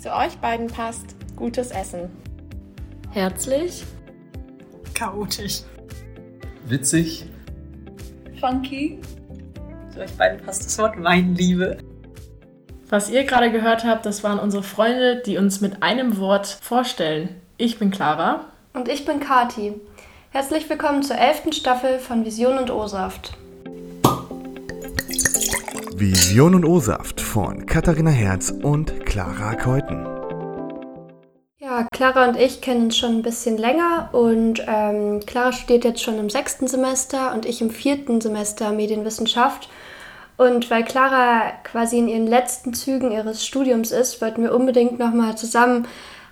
Zu euch beiden passt gutes Essen. Herzlich. Chaotisch. Witzig. Funky. Zu euch beiden passt das Wort Weinliebe. Was ihr gerade gehört habt, das waren unsere Freunde, die uns mit einem Wort vorstellen. Ich bin Clara. Und ich bin Kati. Herzlich willkommen zur elften Staffel von Vision und O-Saft. Vision und O-Saft von Katharina Herz und Clara Keuten. Ja, Clara und ich kennen uns schon ein bisschen länger und ähm, Clara studiert jetzt schon im sechsten Semester und ich im vierten Semester Medienwissenschaft. Und weil Clara quasi in ihren letzten Zügen ihres Studiums ist, wollten wir unbedingt nochmal zusammen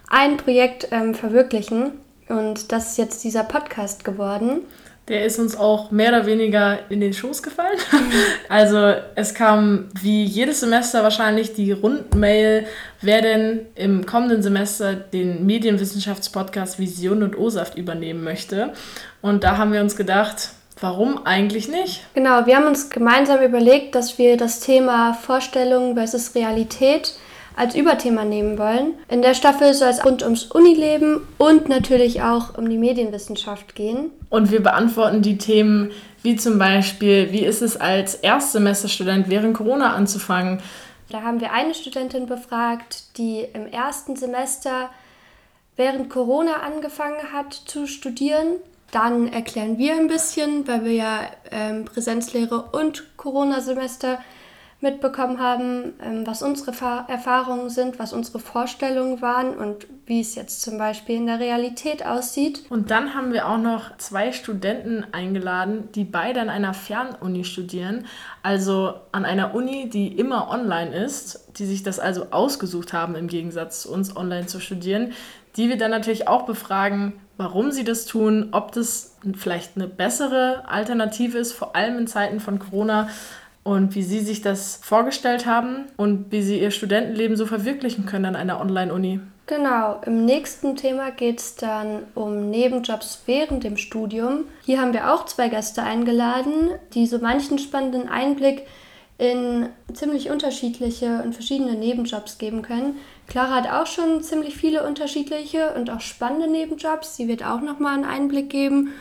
ein Projekt ähm, verwirklichen. Und das ist jetzt dieser Podcast geworden. Der ist uns auch mehr oder weniger in den Schoß gefallen. Also es kam wie jedes Semester wahrscheinlich die Rundmail, wer denn im kommenden Semester den Medienwissenschaftspodcast Vision und O-Saft übernehmen möchte. Und da haben wir uns gedacht, Warum eigentlich nicht? Genau, wir haben uns gemeinsam überlegt, dass wir das Thema Vorstellung versus Realität als Überthema nehmen wollen. In der Staffel soll es rund ums Unileben und natürlich auch um die Medienwissenschaft gehen. Und wir beantworten die Themen wie zum Beispiel, wie ist es als Erstsemesterstudent während Corona anzufangen? Da haben wir eine Studentin befragt, die im ersten Semester während Corona angefangen hat zu studieren dann erklären wir ein bisschen, weil wir ja ähm, Präsenzlehre und Corona-Semester mitbekommen haben, ähm, was unsere Fa Erfahrungen sind, was unsere Vorstellungen waren und wie es jetzt zum Beispiel in der Realität aussieht. Und dann haben wir auch noch zwei Studenten eingeladen, die beide an einer Fernuni studieren, also an einer Uni, die immer online ist, die sich das also ausgesucht haben, im Gegensatz zu uns online zu studieren, die wir dann natürlich auch befragen, warum sie das tun, ob das vielleicht eine bessere Alternative ist, vor allem in Zeiten von Corona und wie sie sich das vorgestellt haben und wie sie ihr Studentenleben so verwirklichen können an einer Online-Uni. Genau, im nächsten Thema geht es dann um Nebenjobs während dem Studium. Hier haben wir auch zwei Gäste eingeladen, die so manchen spannenden Einblick in ziemlich unterschiedliche und verschiedene Nebenjobs geben können. Clara hat auch schon ziemlich viele unterschiedliche und auch spannende Nebenjobs. Sie wird auch nochmal einen Einblick geben.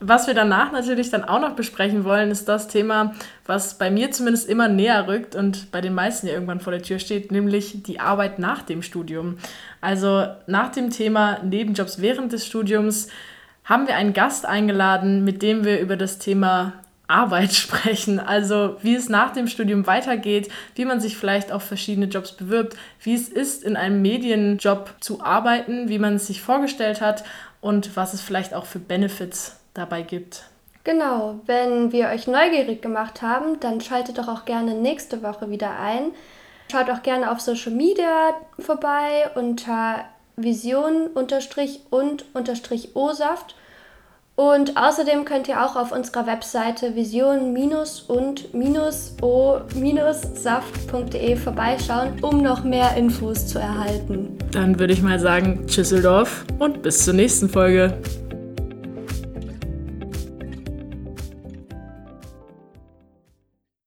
Was wir danach natürlich dann auch noch besprechen wollen, ist das Thema, was bei mir zumindest immer näher rückt und bei den meisten ja irgendwann vor der Tür steht, nämlich die Arbeit nach dem Studium. Also nach dem Thema Nebenjobs während des Studiums haben wir einen Gast eingeladen, mit dem wir über das Thema Arbeit sprechen. Also wie es nach dem Studium weitergeht, wie man sich vielleicht auf verschiedene Jobs bewirbt, wie es ist, in einem Medienjob zu arbeiten, wie man es sich vorgestellt hat und was es vielleicht auch für Benefits dabei gibt. Genau, wenn wir euch neugierig gemacht haben, dann schaltet doch auch gerne nächste Woche wieder ein. Schaut auch gerne auf Social Media vorbei unter Vision und unterstrich O-Saft und außerdem könnt ihr auch auf unserer Webseite vision-und-o-saft.de vorbeischauen, um noch mehr Infos zu erhalten. Dann würde ich mal sagen, Tschüsseldorf und bis zur nächsten Folge.